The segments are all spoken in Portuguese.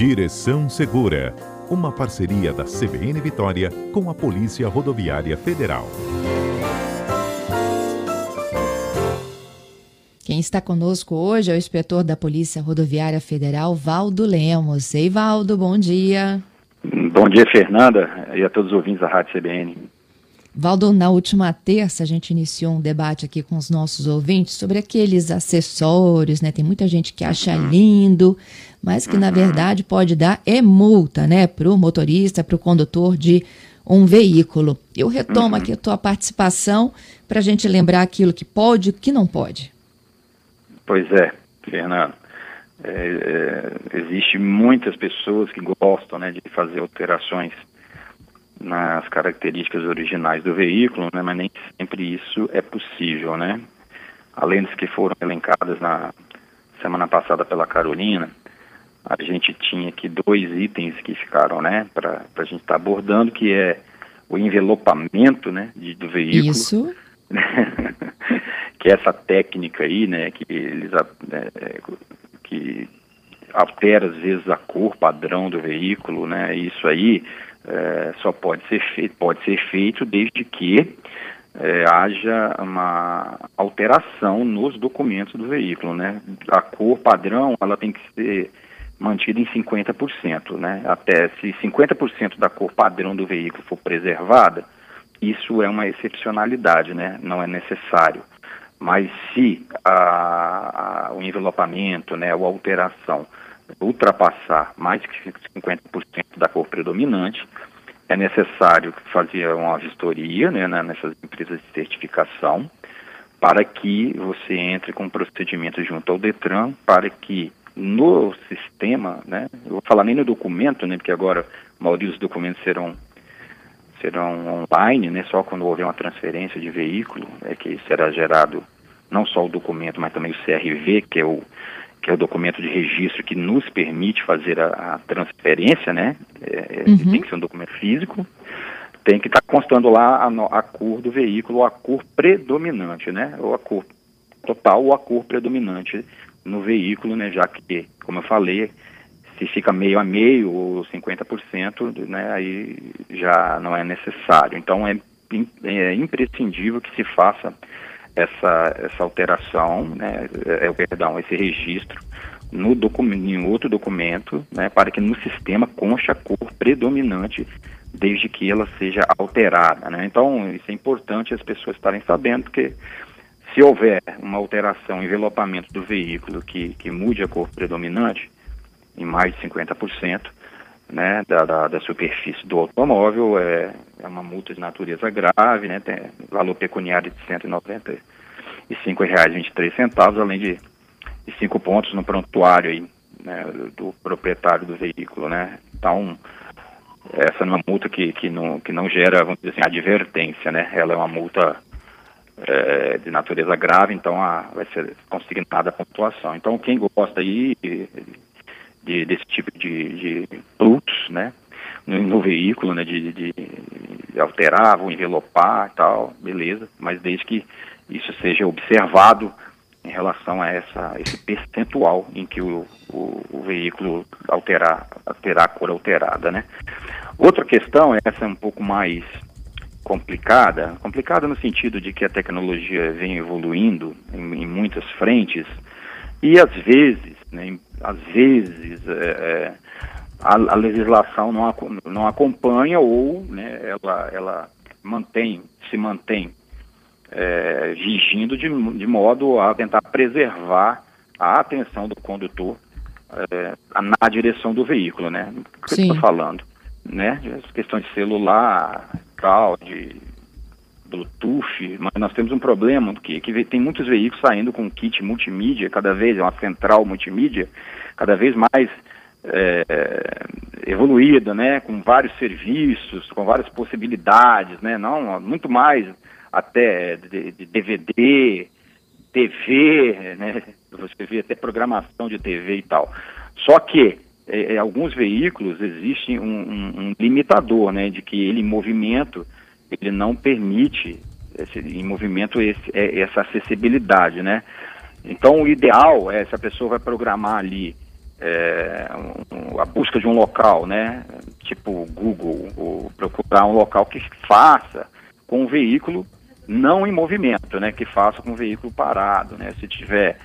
Direção Segura, uma parceria da CBN Vitória com a Polícia Rodoviária Federal. Quem está conosco hoje é o inspetor da Polícia Rodoviária Federal, Valdo Lemos. Ei, Valdo, bom dia. Bom dia, Fernanda, e a todos os ouvintes da Rádio CBN. Valdo, na última terça a gente iniciou um debate aqui com os nossos ouvintes sobre aqueles acessórios, né? Tem muita gente que acha uhum. lindo, mas que uhum. na verdade pode dar é multa, né, para o motorista, para o condutor de um veículo. Eu retomo uhum. aqui a tua participação para a gente lembrar aquilo que pode e o que não pode. Pois é, Fernando. É, é, existe muitas pessoas que gostam né, de fazer alterações nas características originais do veículo, né, mas nem sempre isso é possível, né? Além das que foram elencadas na semana passada pela Carolina, a gente tinha aqui dois itens que ficaram, né, para a gente estar tá abordando, que é o envelopamento, né, de, do veículo. Isso. que é essa técnica aí, né, que eles né, que altera às vezes a cor padrão do veículo, né, isso aí é, só pode ser feito, pode ser feito desde que é, haja uma alteração nos documentos do veículo, né? A cor padrão, ela tem que ser mantida em 50%, né? Até se 50% da cor padrão do veículo for preservada, isso é uma excepcionalidade, né? Não é necessário. Mas se a, a, o envelopamento, né, ou alteração ultrapassar mais que 50% da cor predominante, é necessário fazer uma vistoria né, nessas empresas de certificação para que você entre com um procedimento junto ao Detran para que no sistema, né, eu vou falar nem no documento, né, porque agora a maioria dos documentos serão serão online, né, só quando houver uma transferência de veículo, é que será gerado não só o documento, mas também o CRV, que é o que é o documento de registro que nos permite fazer a, a transferência, né? É, é uhum. Tem que ser um documento físico, tem que estar tá constando lá a, a, cor do veículo, a cor predominante, né? Ou a cor total ou a cor predominante no veículo, né? Já que, como eu falei, se fica meio a meio ou 50%, né? Aí já não é necessário. Então é, é imprescindível que se faça essa, essa alteração, né, é, é perdão, esse registro no documento, em outro documento, né, para que no sistema conste a cor predominante desde que ela seja alterada. Né? Então, isso é importante as pessoas estarem sabendo, porque se houver uma alteração, envelopamento do veículo que, que mude a cor predominante, em mais de 50%, né, da, da, da, superfície do automóvel, é, é uma multa de natureza grave, né, tem valor pecuniário de R$ 195,23, além de, de cinco pontos no prontuário aí, né, do proprietário do veículo, né. Então, essa é uma multa que, que, não, que não gera, vamos dizer assim, advertência, né, ela é uma multa é, de natureza grave, então a, vai ser consignada a pontuação. Então, quem gosta aí de, desse tipo de, de né? No, no veículo, né? De, de, de, alterar, vou envelopar e tal, beleza. Mas desde que isso seja observado em relação a essa, esse percentual em que o, o, o veículo alterar, terá a cor alterada, né? Outra questão, essa é um pouco mais complicada, complicada no sentido de que a tecnologia vem evoluindo em, em muitas frentes e às vezes, né, às vezes é, é, a, a, legislação não, não acompanha ou né, ela, ela mantém, se mantém é, vigindo de, de modo a tentar preservar a atenção do condutor é, na direção do veículo, né? O que eu estou falando? Né? As questões de celular, tal, de Bluetooth, mas nós temos um problema que, que tem muitos veículos saindo com kit multimídia, cada vez é uma central multimídia, cada vez mais é, evoluída, né, com vários serviços, com várias possibilidades, né, não muito mais até de, de DVD, TV, né, você vê até programação de TV e tal. Só que em alguns veículos existe um, um, um limitador, né, de que ele em movimento ele não permite esse, em movimento esse, é, essa acessibilidade, né? Então o ideal é se a pessoa vai programar ali é, um, a busca de um local, né? Tipo Google, ou procurar um local que faça com o veículo não em movimento, né? Que faça com o veículo parado, né? Se tiver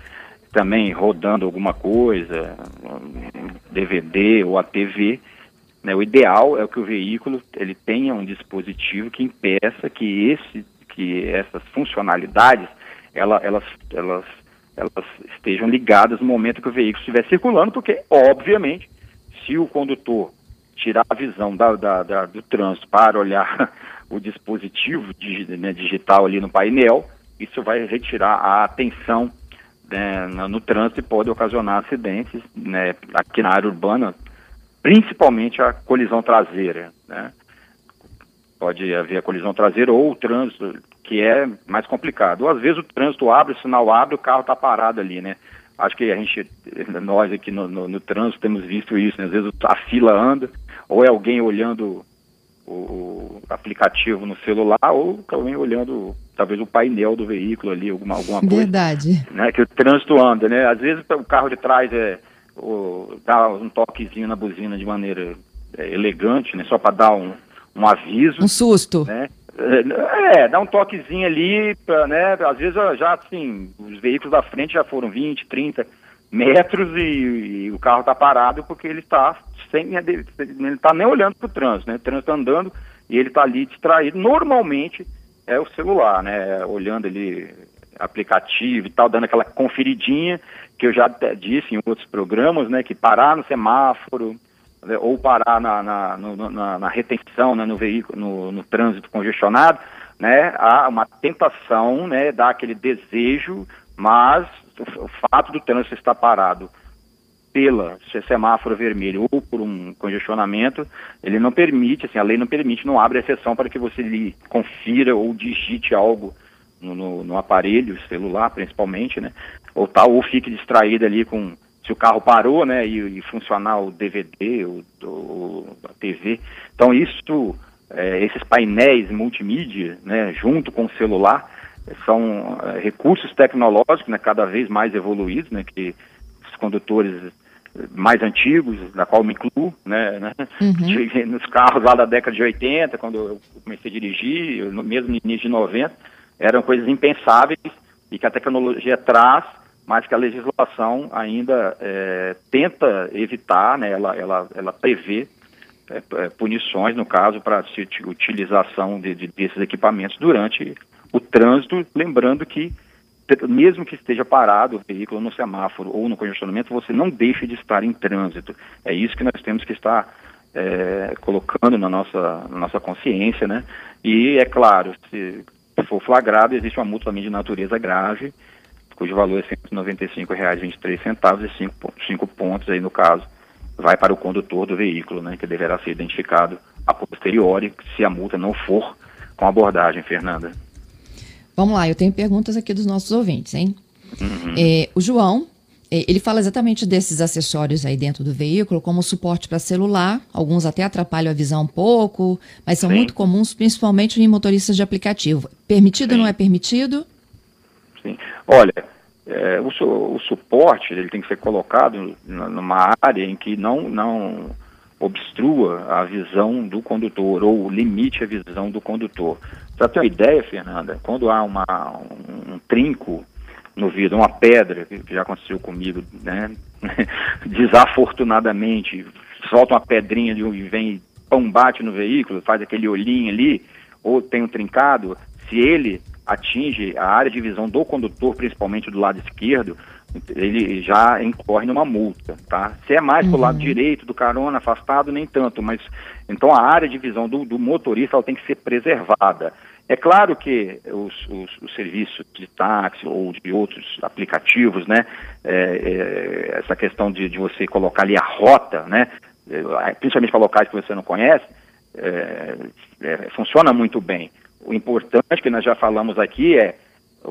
também rodando alguma coisa, um DVD ou a TV, né? O ideal é que o veículo ele tenha um dispositivo que impeça que esse, que essas funcionalidades, ela, elas, elas elas estejam ligadas no momento que o veículo estiver circulando, porque, obviamente, se o condutor tirar a visão da, da, da, do trânsito para olhar o dispositivo né, digital ali no painel, isso vai retirar a atenção né, no, trânsito e pode ocasionar acidentes né, aqui na área urbana, principalmente a colisão traseira. Né? Pode haver a colisão traseira ou o trânsito que é mais complicado. Ou às vezes o trânsito abre, o sinal abre, o carro está parado ali, né? Acho que a gente, nós aqui no, no, no trânsito temos visto isso, né? Às vezes a fila anda, ou é alguém olhando o, aplicativo no celular, ou alguém olhando talvez o painel do veículo ali, alguma, alguma coisa. Verdade. Né? Que o trânsito anda, né? Às vezes o carro de trás é, o, dá um toquezinho na buzina de maneira é, elegante, né? Só para dar um, um aviso. Um susto. Né? É, dá um toquezinho ali, pra, né? Às vezes já assim, os veículos da frente já foram 20, 30 metros e, e o carro está parado porque ele está sem ele está nem olhando para o trânsito, né? O trânsito tá andando e ele está ali distraído. Normalmente é o celular, né? Olhando ali aplicativo e tal, dando aquela conferidinha que eu já disse em outros programas, né? Que parar no semáforo, né, ou parar na, na, na, na retenção, né, no veículo, no, no, trânsito congestionado, né, há uma tentação, né, dá aquele desejo, mas o, fato do trânsito estar parado pela semáforo vermelho ou por um congestionamento, ele não permite, assim, a lei não permite, não abre exceção para que você lhe confira ou digite algo no, no, no aparelho celular, principalmente, né, ou tal, ou fique distraído ali com se o carro parou, né, e, e funcionar o DVD, o, o, a TV. Então isso, é, esses painéis multimídia, né, junto com o celular, são é, recursos tecnológicos, né, cada vez mais evoluídos, né, que os condutores mais antigos, da qual me incluo, né, né uhum. nos carros lá da década de 80, quando eu comecei a dirigir, mesmo no início de 90, eram coisas impensáveis e que a tecnologia traz mas que a legislação ainda é, tenta evitar, né, ela, ela, ela prevê é, é punições, no caso, para a utilização de, de, desses equipamentos durante o trânsito, lembrando que mesmo que esteja parado o veículo no semáforo ou no congestionamento, você não deixe de estar em trânsito. É isso que nós temos que estar é, colocando na nossa, na nossa consciência, né? E, é claro, se for flagrado, existe uma multa também de natureza grave, cujo valor é R$ 195,23 e 5, 5 pontos aí no caso vai para o condutor do veículo, né, que deverá ser identificado a posteriori se a multa não for com abordagem, Fernanda. Vamos lá, eu tenho perguntas aqui dos nossos ouvintes, hein? Uhum. É, o João, é, ele fala exatamente desses acessórios aí dentro do veículo, como suporte para celular, alguns até atrapalham a visão um pouco, mas são Sim. muito comuns, principalmente em motoristas de aplicativo. Permitido ou não é permitido? Sim. Olha, é, o, o, suporte ele tem que ser colocado numa área em que não, não obstrua a visão do condutor ou limite a visão do condutor. Para ter uma ideia, Fernanda, quando há uma, um, um trinco no vidro, uma pedra, que já aconteceu comigo, né? desafortunadamente, solta uma pedrinha de um, e vem, pão, bate no veículo, faz aquele olhinho ali, ou tem um trincado, se ele atinge a área de visão do condutor, principalmente do lado esquerdo, ele já incorre numa multa, tá? Se é mais uhum. pro lado direito do carona, afastado, nem tanto, mas então a área de visão do, do motorista ela tem que ser preservada. É claro que os, os, os, serviços de táxi ou de outros aplicativos, né, é, é, essa questão de, de, você colocar ali a rota, né, é, principalmente para locais que você não conhece, é, é, funciona muito bem. O importante que nós já falamos aqui é o,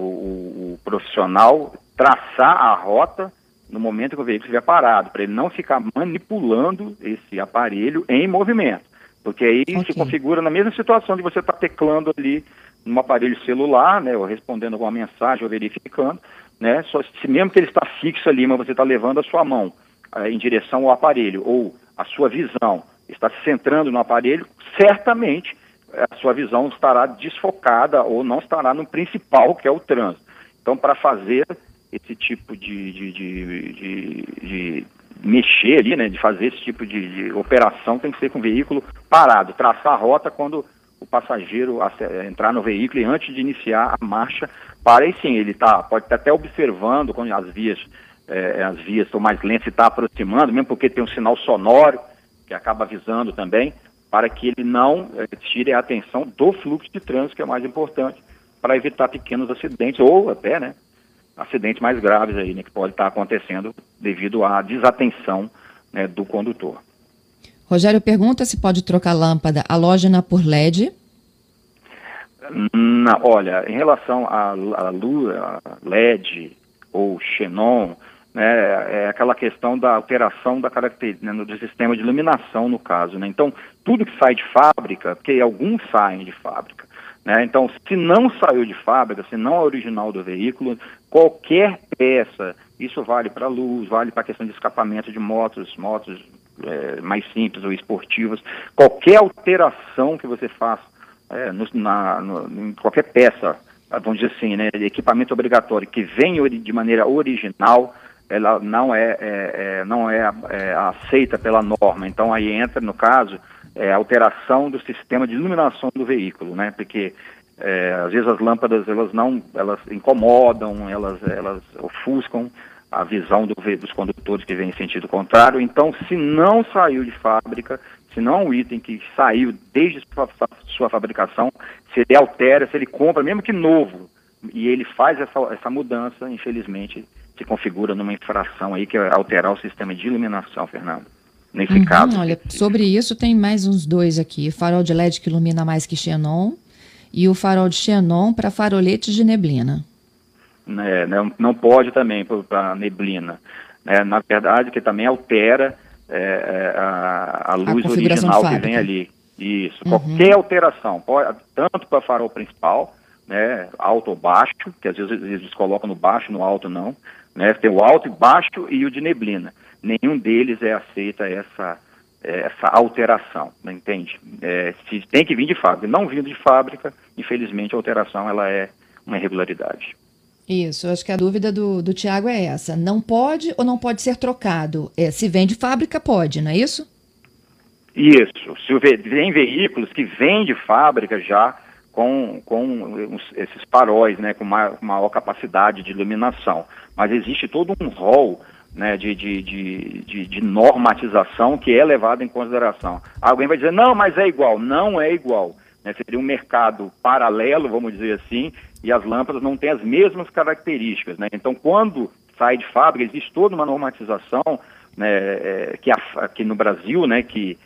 o profissional traçar a rota no momento que o veículo estiver parado, para ele não ficar manipulando esse aparelho em movimento. Porque aí okay. se configura na mesma situação de você estar tá teclando ali no aparelho celular, né, ou respondendo alguma mensagem ou verificando, né, só se mesmo que ele está fixo ali, mas você está levando a sua mão eh, em direção ao aparelho ou a sua visão está se centrando no aparelho, certamente a sua visão estará desfocada ou não estará no principal, que é o trânsito. Então, para fazer esse tipo de, de, de, de, mexer ali, né, de fazer esse tipo de, operação, tem que ser com o veículo parado, traçar a rota quando o passageiro entrar no veículo e antes de iniciar a marcha, para sim, ele tá, pode estar até observando quando as vias, é, as vias estão mais lentas e está aproximando, mesmo porque tem um sinal sonoro que acaba avisando também, para que ele não é, tire a atenção do fluxo de trânsito, que é mais importante, para evitar pequenos acidentes ou até, né, acidentes mais graves aí, né, que pode estar acontecendo devido à desatenção né, do condutor. Rogério pergunta se pode trocar lâmpada halógena por LED. Na, olha, em relação à luz LED ou xenon, né, é aquela questão da alteração da característica né, do sistema de iluminação no caso. Né? Então, tudo que sai de fábrica, porque alguns saem de fábrica, né? Então, se não saiu de fábrica, se não é original do veículo, qualquer peça, isso vale para luz, vale para a questão de escapamento de motos, motos é, mais simples ou esportivas, qualquer alteração que você faça é, no, na, no, em qualquer peça, vamos dizer assim, né, equipamento obrigatório que vem de maneira original, ela não é, é, é não é, é aceita pela norma. Então aí entra, no caso, é, alteração do sistema de iluminação do veículo, né? Porque às vezes as lâmpadas elas não, elas incomodam, elas, elas ofuscam a visão do, dos condutores que vêm em sentido contrário. Então, se não saiu de fábrica, se não é um item que saiu desde sua, sua fabricação, se ele altera, se ele compra, mesmo que novo, e ele faz essa, essa mudança, infelizmente, se configura numa infração aí que é alterar o sistema de iluminação, Fernando nesse uhum, caso. Olha, sobre isso tem mais uns dois aqui. Farol de LED que ilumina mais que xenon e o farol de xenon para faroletes de neblina. É, não, não pode também para neblina. É, na verdade, que também altera é, é a, a, luz a original que vem ali. Isso. Uhum. Qualquer alteração, pode, tanto para farol principal, né, alto ou baixo, que às vezes eles colocam no baixo, no alto não, né, tem o alto e baixo e o de neblina nenhum deles é aceita essa, essa alteração, né, entende? É, se tem que vir de fábrica. Não vindo de fábrica, infelizmente a alteração ela é uma irregularidade. Isso, acho que a dúvida do, do Tiago é essa. Não pode ou não pode ser trocado? É, se vem de fábrica, pode, não é isso? Isso. Se vem veículos que vêm de fábrica já com, com esses faróis, né, com maior, maior capacidade de iluminação. Mas existe todo um rol né, de, de, de, de, normatização que é levado em consideração. Alguém vai dizer, não, mas é igual. Não é igual. Né, seria um mercado paralelo, vamos dizer assim, e as lâmpadas não têm as mesmas características. Né? Então, quando sai de fábrica, existe toda uma normatização né, é, que aqui no Brasil, né, que,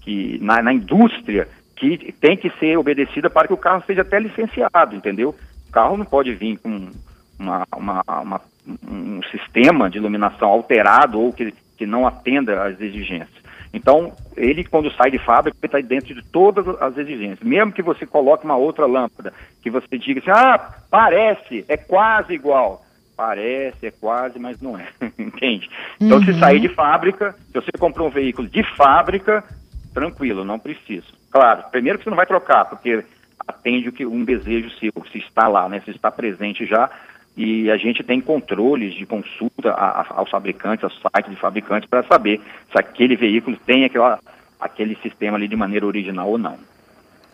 que na, na indústria, que tem que ser obedecida para que o carro seja até licenciado, entendeu? O carro não pode vir com uma, uma, uma um sistema de iluminação alterado ou que, que não atenda às exigências. Então, ele, quando sai de fábrica, está dentro de todas as exigências. Mesmo que você coloque uma outra lâmpada, que você diga assim, ah, parece, é quase igual. Parece, é quase, mas não é. Entende? Então, uhum. se sair de fábrica, se você comprou um veículo de fábrica, tranquilo, não precisa. Claro, primeiro que você não vai trocar, porque atende o que um desejo seu, se está lá, né? Se está presente já, e a gente tem controles de consulta a, a, aos fabricantes, aos sites de fabricantes, para saber se aquele veículo tem aquela, aquele sistema ali de maneira original ou não.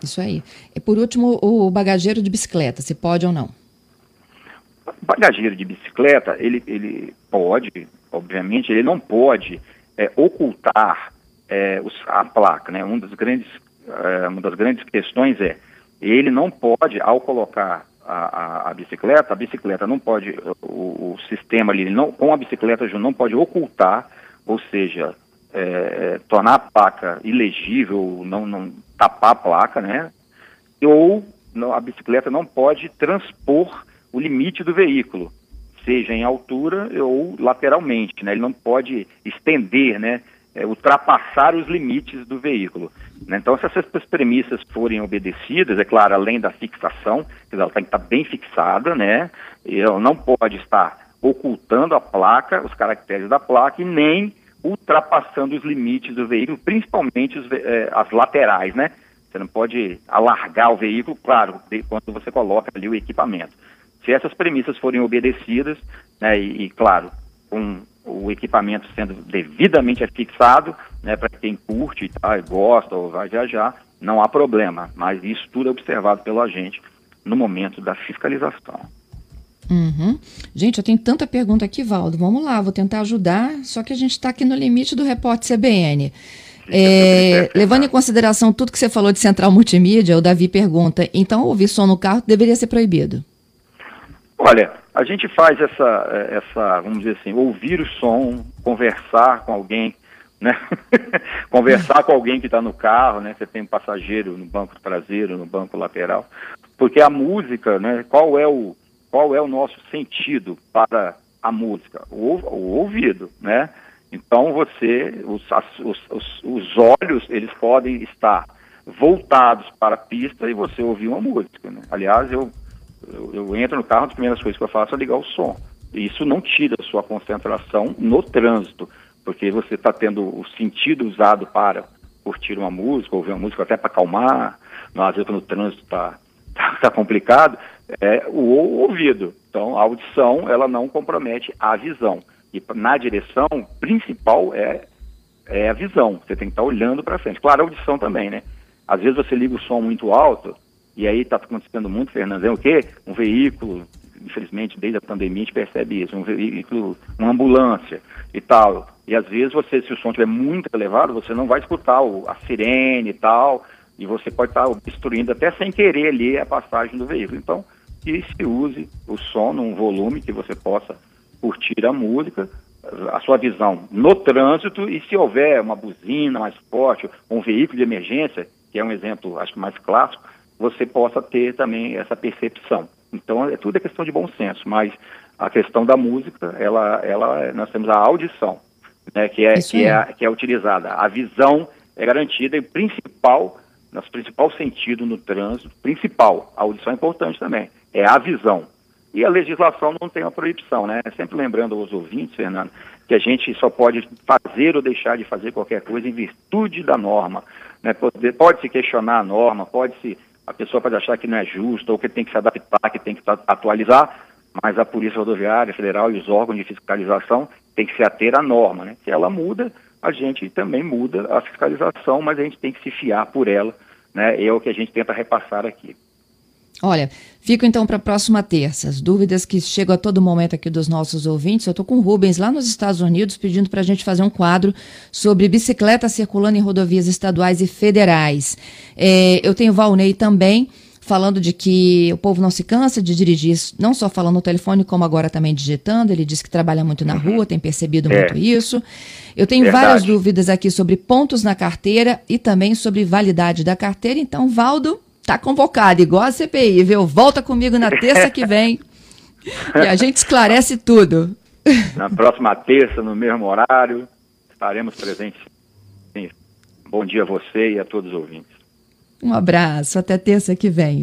Isso aí. E por último, o bagageiro de bicicleta, se pode ou não? O bagageiro de bicicleta, ele, ele pode, obviamente, ele não pode é, ocultar é, os, a placa, né? Um dos grandes, é, uma das grandes questões é, ele não pode, ao colocar a, a, a, bicicleta, a bicicleta não pode, o, o sistema ali, não, com a bicicleta não pode ocultar, ou seja, é, é, tornar a placa ilegível, não, não tapar a placa, né? Ou não, a bicicleta não pode transpor o limite do veículo, seja em altura ou lateralmente, né? Ele não pode estender, né? É, ultrapassar os limites do veículo. Né? Então, se essas premissas forem obedecidas, é claro, além da fixação, ela tem que estar bem fixada, né? Ela não pode estar ocultando a placa, os caracteres da placa, e nem ultrapassando os limites do veículo, principalmente os, eh, as laterais, né? Você não pode alargar o veículo, claro, quando você coloca ali o equipamento. Se essas premissas forem obedecidas, né, e, e claro, com o equipamento sendo devidamente fixado, né, para quem curte tá, gosta ou vai viajar, não há problema. Mas isso tudo é observado pelo agente no momento da fiscalização. Uhum. Gente, eu tenho tanta pergunta aqui, Valdo. Vamos lá, vou tentar ajudar, só que a gente está aqui no limite do repórter CBN. É, levando em consideração tudo que você falou de central multimídia, o Davi pergunta: então ouvir som no carro deveria ser proibido? Olha, a gente faz essa, essa vamos dizer assim, ouvir o som, conversar com alguém, né? conversar com alguém que está no carro, né? Você tem um passageiro no banco traseiro, no banco lateral, porque a música, né? Qual é o qual é o nosso sentido para a música? O, o ouvido, né? Então você, os, os, os, os, olhos, eles podem estar voltados para a pista e você ouvir uma música. Né? Aliás, eu eu, eu entro no carro, das primeiras coisas que eu faço é ligar o som. Isso não tira a sua concentração no trânsito, porque você está tendo o sentido usado para curtir uma música, ouvir uma música até para acalmar, às vezes no trânsito está tá, tá complicado, é o ouvido. Então, a audição, ela não compromete a visão. E na direção principal é, é a visão. Você tem que estar tá olhando para frente. Claro, a audição também, né? Às vezes você liga o som muito alto, e aí está acontecendo muito, Fernando, é o quê? Um veículo, infelizmente, desde a pandemia a gente percebe isso, um veículo, uma ambulância e tal. E às vezes você, se o som estiver muito elevado, você não vai escutar a sirene e tal, e você pode estar tá obstruindo até sem querer ali a passagem do veículo. Então, que se use o som num volume que você possa curtir a música, a sua visão no trânsito e se houver uma buzina mais forte, um veículo de emergência, que é um exemplo, acho mais clássico, você possa ter também essa percepção. Então, é tudo é questão de bom senso, mas a questão da música, ela, ela, nós temos a audição, né, que, é, que, é, que é utilizada. A visão é garantida e principal, nosso principal sentido no trânsito, principal, a audição é importante também, é a visão. E a legislação não tem uma proibição, né? Sempre lembrando aos ouvintes, Fernando, que a gente só pode fazer ou deixar de fazer qualquer coisa em virtude da norma. Né? Pode, pode se questionar a norma, pode se a pessoa pode achar que não é justo ou que tem que se adaptar, que tem que atualizar, mas a Polícia Rodoviária Federal e os órgãos de fiscalização têm que se ater à norma, né? Se ela muda, a gente também muda a fiscalização, mas a gente tem que se fiar por ela, né? É o que a gente tenta repassar aqui. Olha, fico então para a próxima terça. As dúvidas que chegam a todo momento aqui dos nossos ouvintes. Eu estou com o Rubens lá nos Estados Unidos pedindo para a gente fazer um quadro sobre bicicleta circulando em rodovias estaduais e federais. É, eu tenho Valnei também falando de que o povo não se cansa de dirigir, não só falando no telefone, como agora também digitando. Ele diz que trabalha muito na rua, tem percebido é. muito isso. Eu tenho Verdade. várias dúvidas aqui sobre pontos na carteira e também sobre validade da carteira. Então, Valdo, Tá convocado, igual a CPI, viu? Volta comigo na terça que vem e a gente esclarece tudo. Na próxima terça, no mesmo horário, estaremos presentes. Sim. Bom dia a você e a todos os ouvintes. Um abraço, até terça que vem.